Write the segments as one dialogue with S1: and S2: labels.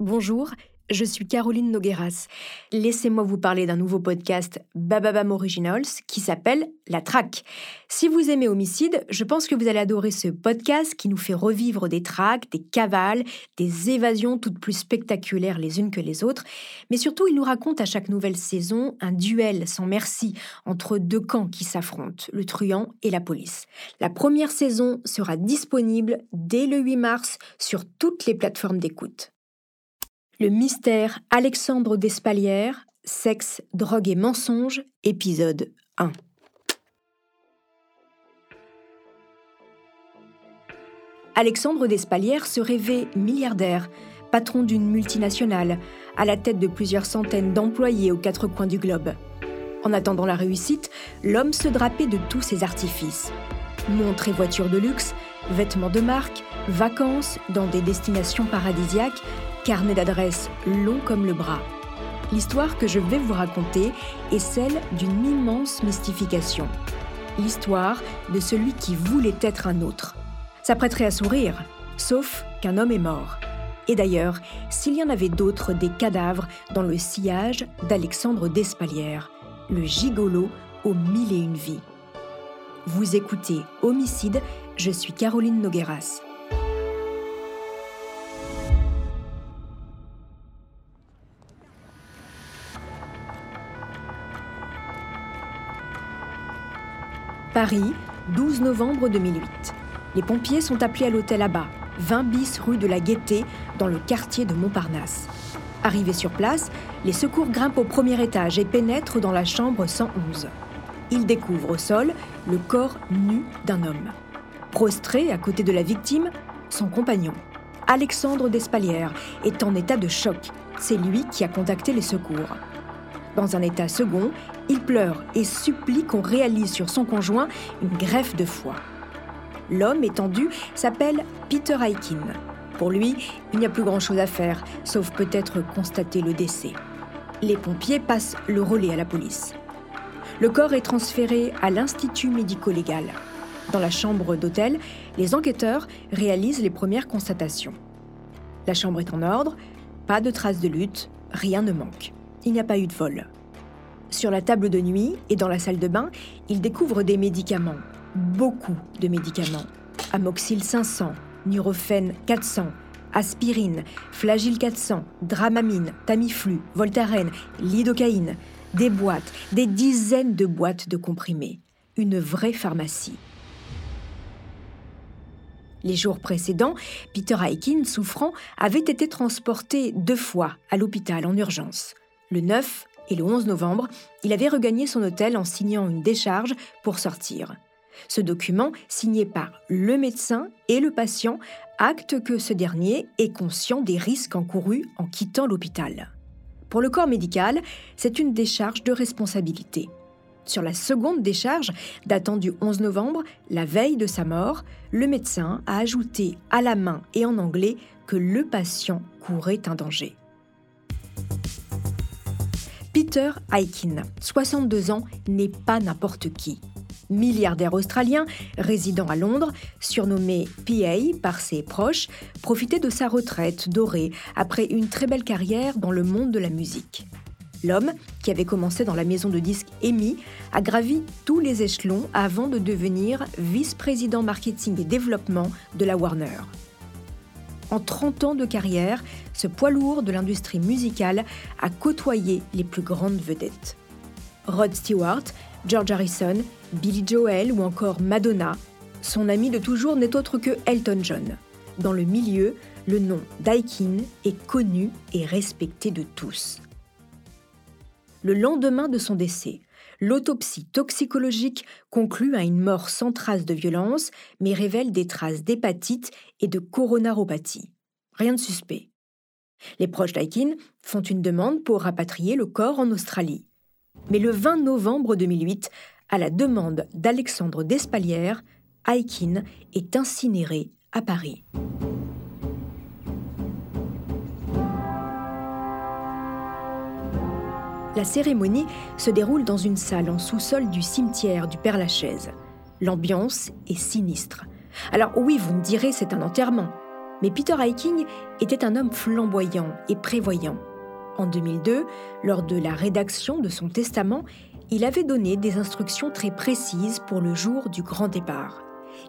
S1: Bonjour, je suis Caroline Nogueras. Laissez-moi vous parler d'un nouveau podcast Bababam Originals qui s'appelle La Traque. Si vous aimez Homicide, je pense que vous allez adorer ce podcast qui nous fait revivre des traques, des cavales, des évasions toutes plus spectaculaires les unes que les autres. Mais surtout, il nous raconte à chaque nouvelle saison un duel sans merci entre deux camps qui s'affrontent, le truand et la police. La première saison sera disponible dès le 8 mars sur toutes les plateformes d'écoute. Le mystère Alexandre Despalières, Sexe, drogue et mensonge, épisode 1. Alexandre Despalières se rêvait milliardaire, patron d'une multinationale, à la tête de plusieurs centaines d'employés aux quatre coins du globe. En attendant la réussite, l'homme se drapait de tous ses artifices. Montres et voitures de luxe, vêtements de marque, vacances dans des destinations paradisiaques, carnet d'adresses long comme le bras. L'histoire que je vais vous raconter est celle d'une immense mystification. L'histoire de celui qui voulait être un autre. Ça prêterait à sourire, sauf qu'un homme est mort. Et d'ailleurs, s'il y en avait d'autres des cadavres dans le sillage d'Alexandre Despalières, le gigolo aux mille et une vies. Vous écoutez Homicide, je suis Caroline Nogueras. Paris, 12 novembre 2008. Les pompiers sont appelés à l'hôtel bas, 20 bis rue de la Gaîté, dans le quartier de Montparnasse. Arrivés sur place, les secours grimpent au premier étage et pénètrent dans la chambre 111. Ils découvrent au sol le corps nu d'un homme. Prostré à côté de la victime, son compagnon. Alexandre Despalières est en état de choc. C'est lui qui a contacté les secours. Dans un état second, il pleure et supplie qu'on réalise sur son conjoint une greffe de foie. L'homme étendu s'appelle Peter Aikin. Pour lui, il n'y a plus grand-chose à faire, sauf peut-être constater le décès. Les pompiers passent le relais à la police. Le corps est transféré à l'Institut médico-légal. Dans la chambre d'hôtel, les enquêteurs réalisent les premières constatations. La chambre est en ordre, pas de traces de lutte, rien ne manque il n'y a pas eu de vol. Sur la table de nuit et dans la salle de bain, il découvre des médicaments. Beaucoup de médicaments. Amoxyl 500, Nurofen 400, aspirine, Flagyl 400, Dramamine, Tamiflu, Voltaren, lidocaïne. Des boîtes, des dizaines de boîtes de comprimés. Une vraie pharmacie. Les jours précédents, Peter Aikin, souffrant, avait été transporté deux fois à l'hôpital en urgence. Le 9 et le 11 novembre, il avait regagné son hôtel en signant une décharge pour sortir. Ce document, signé par le médecin et le patient, acte que ce dernier est conscient des risques encourus en quittant l'hôpital. Pour le corps médical, c'est une décharge de responsabilité. Sur la seconde décharge, datant du 11 novembre, la veille de sa mort, le médecin a ajouté à la main et en anglais que le patient courait un danger. Peter Aikin, 62 ans, n'est pas n'importe qui. Milliardaire australien, résidant à Londres, surnommé PA par ses proches, profitait de sa retraite dorée après une très belle carrière dans le monde de la musique. L'homme, qui avait commencé dans la maison de disques EMI, a gravi tous les échelons avant de devenir vice-président marketing et développement de la Warner. En 30 ans de carrière, ce poids lourd de l'industrie musicale a côtoyé les plus grandes vedettes. Rod Stewart, George Harrison, Billy Joel ou encore Madonna, son ami de toujours n'est autre que Elton John. Dans le milieu, le nom d'Aikin est connu et respecté de tous. Le lendemain de son décès, L'autopsie toxicologique conclut à une mort sans trace de violence, mais révèle des traces d'hépatite et de coronaropathie. Rien de suspect. Les proches d'Aikin font une demande pour rapatrier le corps en Australie. Mais le 20 novembre 2008, à la demande d'Alexandre Despalières, Aikin est incinéré à Paris. La cérémonie se déroule dans une salle en sous-sol du cimetière du Père-Lachaise. L'ambiance est sinistre. Alors oui, vous me direz, c'est un enterrement. Mais Peter Hiking était un homme flamboyant et prévoyant. En 2002, lors de la rédaction de son testament, il avait donné des instructions très précises pour le jour du grand départ.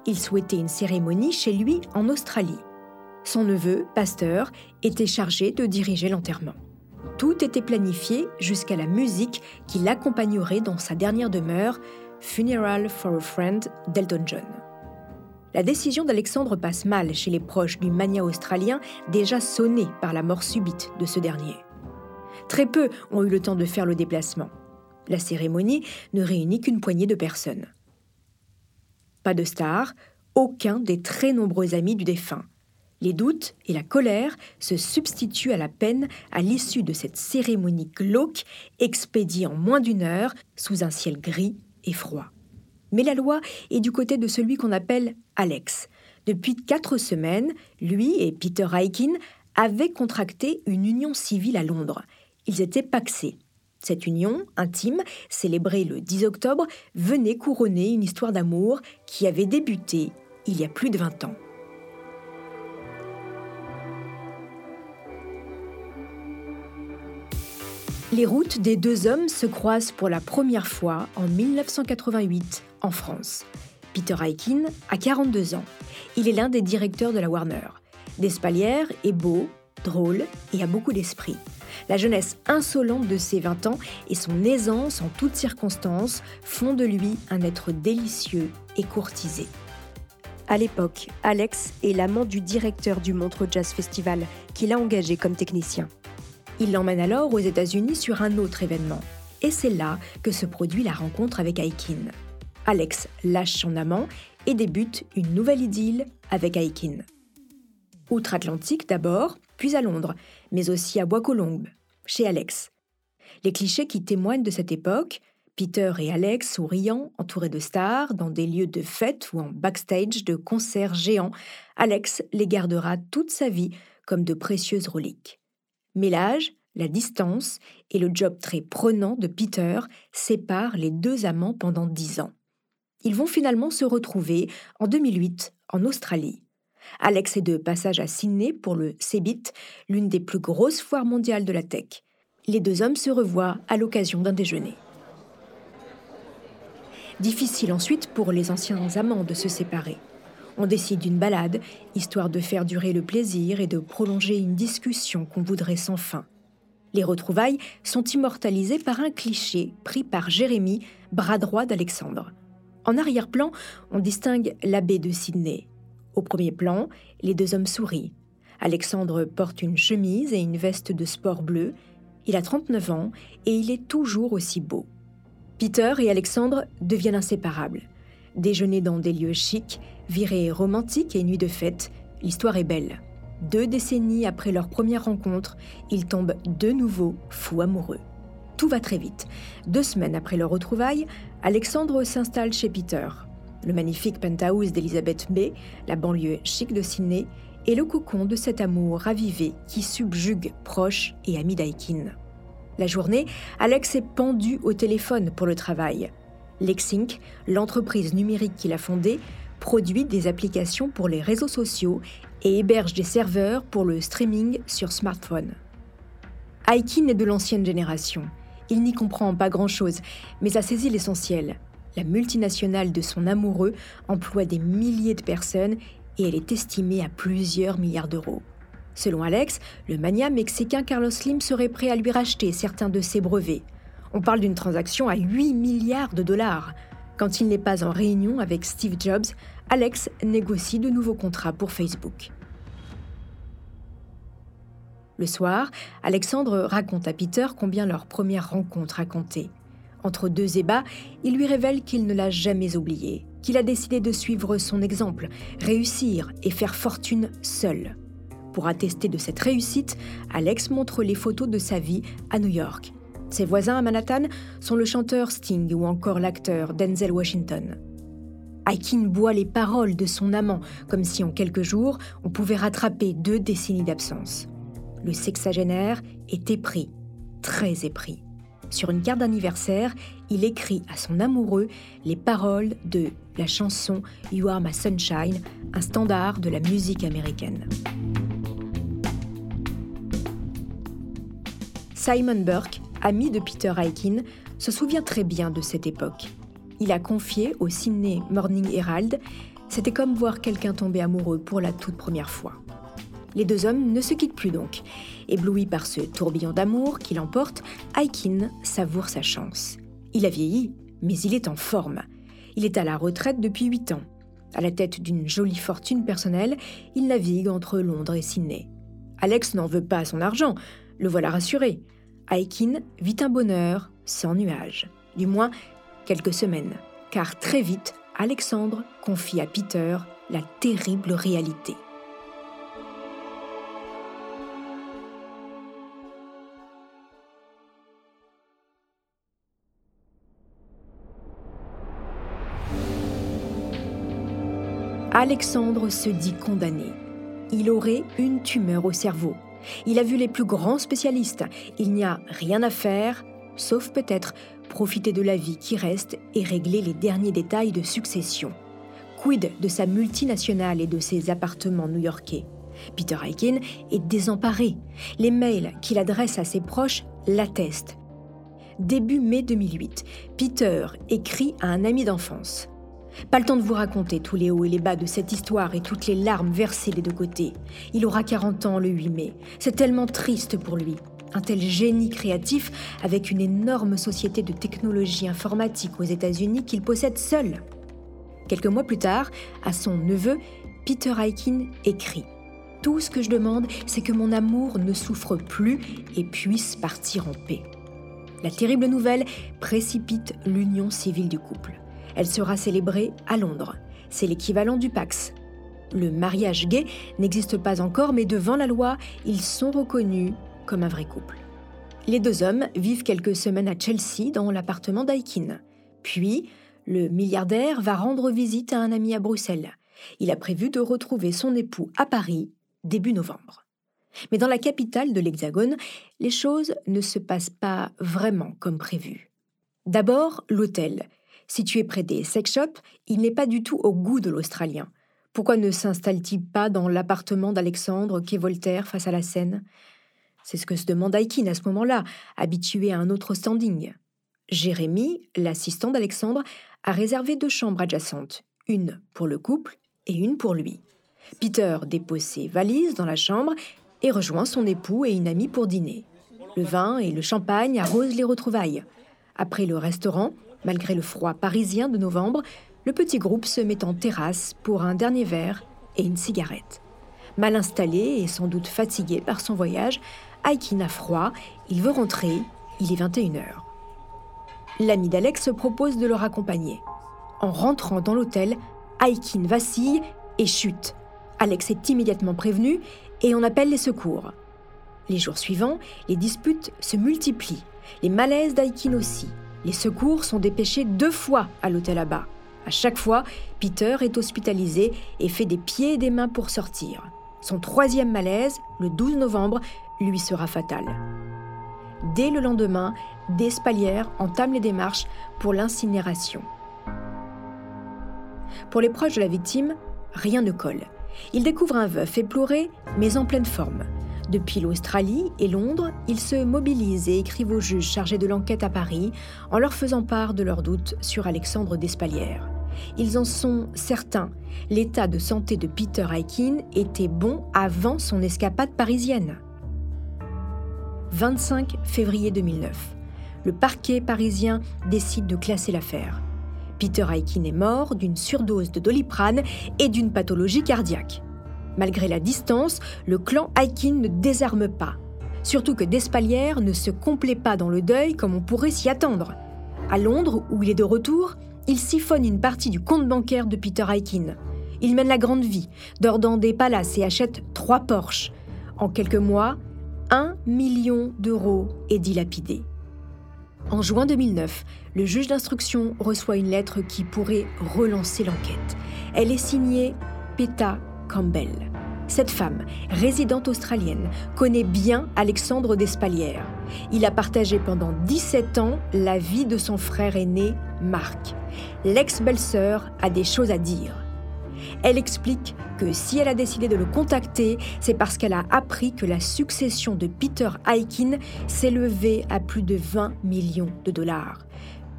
S1: Il souhaitait une cérémonie chez lui en Australie. Son neveu, pasteur, était chargé de diriger l'enterrement. Tout était planifié jusqu'à la musique qui l'accompagnerait dans sa dernière demeure, Funeral for a Friend d'Elton John. La décision d'Alexandre passe mal chez les proches du mania australien déjà sonné par la mort subite de ce dernier. Très peu ont eu le temps de faire le déplacement. La cérémonie ne réunit qu'une poignée de personnes. Pas de stars, aucun des très nombreux amis du défunt. Les doutes et la colère se substituent à la peine à l'issue de cette cérémonie glauque expédiée en moins d'une heure sous un ciel gris et froid. Mais la loi est du côté de celui qu'on appelle Alex. Depuis quatre semaines, lui et Peter Aikin avaient contracté une union civile à Londres. Ils étaient paxés. Cette union, intime, célébrée le 10 octobre, venait couronner une histoire d'amour qui avait débuté il y a plus de 20 ans. Les routes des deux hommes se croisent pour la première fois en 1988 en France. Peter Aikin a 42 ans. Il est l'un des directeurs de la Warner. Despalières est beau, drôle et a beaucoup d'esprit. La jeunesse insolente de ses 20 ans et son aisance en toutes circonstances font de lui un être délicieux et courtisé. À l'époque, Alex est l'amant du directeur du Montreux Jazz Festival, qu'il a engagé comme technicien. Il l'emmène alors aux États-Unis sur un autre événement. Et c'est là que se produit la rencontre avec Aikin. Alex lâche son amant et débute une nouvelle idylle avec Aikin. Outre-Atlantique d'abord, puis à Londres, mais aussi à Bois-Colombes, chez Alex. Les clichés qui témoignent de cette époque, Peter et Alex souriant, entourés de stars, dans des lieux de fête ou en backstage de concerts géants, Alex les gardera toute sa vie comme de précieuses reliques. Mais l'âge, la distance et le job très prenant de Peter séparent les deux amants pendant dix ans. Ils vont finalement se retrouver en 2008 en Australie. Alex est de passage à Sydney pour le CeBIT, l'une des plus grosses foires mondiales de la tech. Les deux hommes se revoient à l'occasion d'un déjeuner. Difficile ensuite pour les anciens amants de se séparer. On décide d'une balade, histoire de faire durer le plaisir et de prolonger une discussion qu'on voudrait sans fin. Les retrouvailles sont immortalisées par un cliché pris par Jérémy, bras droit d'Alexandre. En arrière-plan, on distingue l'abbé de Sydney, au premier plan, les deux hommes sourient. Alexandre porte une chemise et une veste de sport bleu. Il a 39 ans et il est toujours aussi beau. Peter et Alexandre deviennent inséparables. Déjeuner dans des lieux chics, virées romantiques et nuits de fête, l'histoire est belle. Deux décennies après leur première rencontre, ils tombent de nouveau fous amoureux. Tout va très vite. Deux semaines après leur retrouvaille, Alexandre s'installe chez Peter. Le magnifique penthouse d'Elizabeth Bay, la banlieue chic de Sydney, est le cocon de cet amour ravivé qui subjugue proches et amis d'Aikin. La journée, Alex est pendu au téléphone pour le travail. Lexink, l'entreprise numérique qu'il a fondée, produit des applications pour les réseaux sociaux et héberge des serveurs pour le streaming sur smartphone. Aikin est de l'ancienne génération. Il n'y comprend pas grand-chose, mais a saisi l'essentiel. La multinationale de son amoureux emploie des milliers de personnes et elle est estimée à plusieurs milliards d'euros. Selon Alex, le mania mexicain Carlos Slim serait prêt à lui racheter certains de ses brevets. On parle d'une transaction à 8 milliards de dollars. Quand il n'est pas en réunion avec Steve Jobs, Alex négocie de nouveaux contrats pour Facebook. Le soir, Alexandre raconte à Peter combien leur première rencontre a compté. Entre deux ébats, il lui révèle qu'il ne l'a jamais oublié, qu'il a décidé de suivre son exemple, réussir et faire fortune seul. Pour attester de cette réussite, Alex montre les photos de sa vie à New York. Ses voisins à Manhattan sont le chanteur Sting ou encore l'acteur Denzel Washington. Aikin boit les paroles de son amant, comme si en quelques jours, on pouvait rattraper deux décennies d'absence. Le sexagénaire est épris, très épris. Sur une carte d'anniversaire, il écrit à son amoureux les paroles de la chanson You Are My Sunshine, un standard de la musique américaine. Simon Burke ami de Peter Aikin, se souvient très bien de cette époque. Il a confié au Sydney Morning Herald C'était comme voir quelqu'un tomber amoureux pour la toute première fois. Les deux hommes ne se quittent plus donc. Ébloui par ce tourbillon d'amour qui l'emporte, Aikin savoure sa chance. Il a vieilli, mais il est en forme. Il est à la retraite depuis huit ans. À la tête d'une jolie fortune personnelle, il navigue entre Londres et Sydney. Alex n'en veut pas son argent, le voilà rassuré. Aikin vit un bonheur sans nuages, du moins quelques semaines, car très vite, Alexandre confie à Peter la terrible réalité. Alexandre se dit condamné. Il aurait une tumeur au cerveau. Il a vu les plus grands spécialistes. Il n'y a rien à faire, sauf peut-être profiter de la vie qui reste et régler les derniers détails de succession. Quid de sa multinationale et de ses appartements new-yorkais? Peter Aiken est désemparé. Les mails qu'il adresse à ses proches l'attestent. Début mai 2008, Peter écrit à un ami d'enfance. Pas le temps de vous raconter tous les hauts et les bas de cette histoire et toutes les larmes versées des deux côtés. Il aura 40 ans le 8 mai. C'est tellement triste pour lui. Un tel génie créatif avec une énorme société de technologie informatique aux États-Unis qu'il possède seul. Quelques mois plus tard, à son neveu, Peter Aikin écrit Tout ce que je demande, c'est que mon amour ne souffre plus et puisse partir en paix. La terrible nouvelle précipite l'union civile du couple. Elle sera célébrée à Londres. C'est l'équivalent du Pax. Le mariage gay n'existe pas encore, mais devant la loi, ils sont reconnus comme un vrai couple. Les deux hommes vivent quelques semaines à Chelsea dans l'appartement d'Aikin. Puis, le milliardaire va rendre visite à un ami à Bruxelles. Il a prévu de retrouver son époux à Paris début novembre. Mais dans la capitale de l'Hexagone, les choses ne se passent pas vraiment comme prévu. D'abord, l'hôtel, Situé près des sex shops, il n'est pas du tout au goût de l'Australien. Pourquoi ne s'installe-t-il pas dans l'appartement d'Alexandre qu'est Voltaire face à la Seine C'est ce que se demande Aikin à ce moment-là, habitué à un autre standing. Jérémy, l'assistant d'Alexandre, a réservé deux chambres adjacentes, une pour le couple et une pour lui. Peter dépose ses valises dans la chambre et rejoint son époux et une amie pour dîner. Le vin et le champagne arrosent les retrouvailles. Après le restaurant, Malgré le froid parisien de novembre, le petit groupe se met en terrasse pour un dernier verre et une cigarette. Mal installé et sans doute fatigué par son voyage, Aikin a froid, il veut rentrer, il est 21h. L'ami d'Alex se propose de le raccompagner. En rentrant dans l'hôtel, Aikin vacille et chute. Alex est immédiatement prévenu et on appelle les secours. Les jours suivants, les disputes se multiplient, les malaises d'Aikin aussi. Les secours sont dépêchés deux fois à l'hôtel bas. À chaque fois, Peter est hospitalisé et fait des pieds et des mains pour sortir. Son troisième malaise, le 12 novembre, lui sera fatal. Dès le lendemain, des entament les démarches pour l'incinération. Pour les proches de la victime, rien ne colle. Ils découvrent un veuf éploré, mais en pleine forme. Depuis l'Australie et Londres, ils se mobilisent et écrivent aux juges chargés de l'enquête à Paris en leur faisant part de leurs doutes sur Alexandre Despalières. Ils en sont certains. L'état de santé de Peter Aikin était bon avant son escapade parisienne. 25 février 2009. Le parquet parisien décide de classer l'affaire. Peter Aikin est mort d'une surdose de doliprane et d'une pathologie cardiaque. Malgré la distance, le clan Aikin ne désarme pas. Surtout que Despalières ne se complaît pas dans le deuil comme on pourrait s'y attendre. À Londres, où il est de retour, il siphonne une partie du compte bancaire de Peter Aikin. Il mène la grande vie, dort dans des palaces et achète trois Porsche. En quelques mois, un million d'euros est dilapidé. En juin 2009, le juge d'instruction reçoit une lettre qui pourrait relancer l'enquête. Elle est signée Peta Campbell. Cette femme, résidente australienne, connaît bien Alexandre Despalières. Il a partagé pendant 17 ans la vie de son frère aîné, Marc. L'ex-belle-sœur a des choses à dire. Elle explique que si elle a décidé de le contacter, c'est parce qu'elle a appris que la succession de Peter Aikin s'élevait à plus de 20 millions de dollars.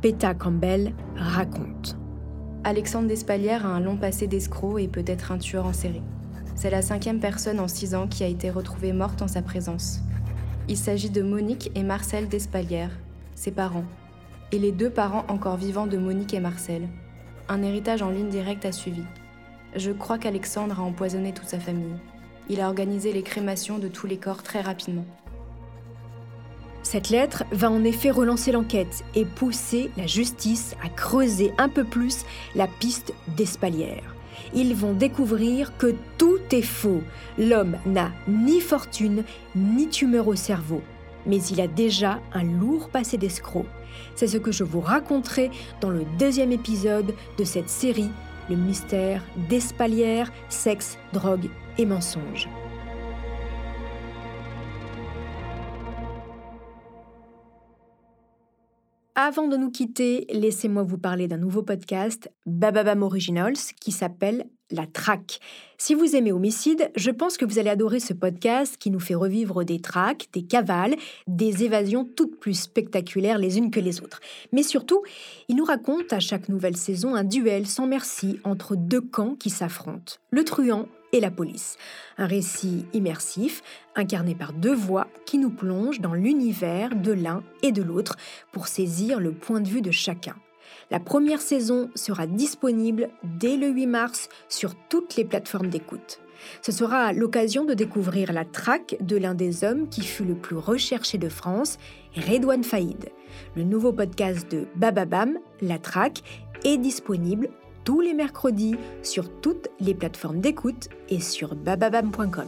S1: Peta Campbell raconte.
S2: Alexandre Despalières a un long passé d'escroc et peut-être un tueur en série. C'est la cinquième personne en six ans qui a été retrouvée morte en sa présence. Il s'agit de Monique et Marcel Despalières, ses parents, et les deux parents encore vivants de Monique et Marcel. Un héritage en ligne directe a suivi. Je crois qu'Alexandre a empoisonné toute sa famille. Il a organisé les crémations de tous les corps très rapidement.
S1: Cette lettre va en effet relancer l'enquête et pousser la justice à creuser un peu plus la piste d'Espalière. Ils vont découvrir que tout est faux. L'homme n'a ni fortune ni tumeur au cerveau, mais il a déjà un lourd passé d'escroc. C'est ce que je vous raconterai dans le deuxième épisode de cette série, Le mystère d'Espalière, sexe, drogue et mensonges. Avant de nous quitter, laissez-moi vous parler d'un nouveau podcast, Bababam Originals, qui s'appelle La Traque. Si vous aimez Homicide, je pense que vous allez adorer ce podcast qui nous fait revivre des traques, des cavales, des évasions toutes plus spectaculaires les unes que les autres. Mais surtout, il nous raconte à chaque nouvelle saison un duel sans merci entre deux camps qui s'affrontent, le truand la police. Un récit immersif, incarné par deux voix qui nous plongent dans l'univers de l'un et de l'autre pour saisir le point de vue de chacun. La première saison sera disponible dès le 8 mars sur toutes les plateformes d'écoute. Ce sera l'occasion de découvrir la traque de l'un des hommes qui fut le plus recherché de France, Redouane Faïd. Le nouveau podcast de Bababam, La Traque, est disponible tous les mercredis sur toutes les plateformes d'écoute et sur bababam.com.